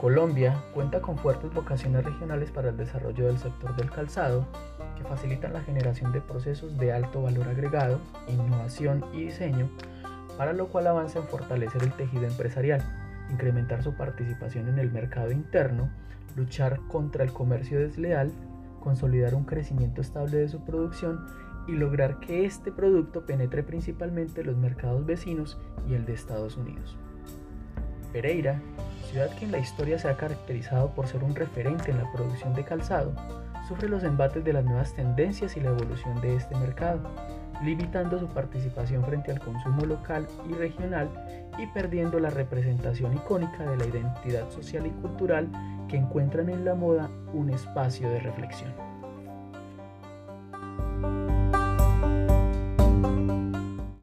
Colombia cuenta con fuertes vocaciones regionales para el desarrollo del sector del calzado, que facilitan la generación de procesos de alto valor agregado, innovación y diseño, para lo cual avanza en fortalecer el tejido empresarial, incrementar su participación en el mercado interno, luchar contra el comercio desleal, consolidar un crecimiento estable de su producción y lograr que este producto penetre principalmente los mercados vecinos y el de Estados Unidos. Pereira, ciudad que en la historia se ha caracterizado por ser un referente en la producción de calzado, sufre los embates de las nuevas tendencias y la evolución de este mercado, limitando su participación frente al consumo local y regional y perdiendo la representación icónica de la identidad social y cultural que encuentran en la moda un espacio de reflexión.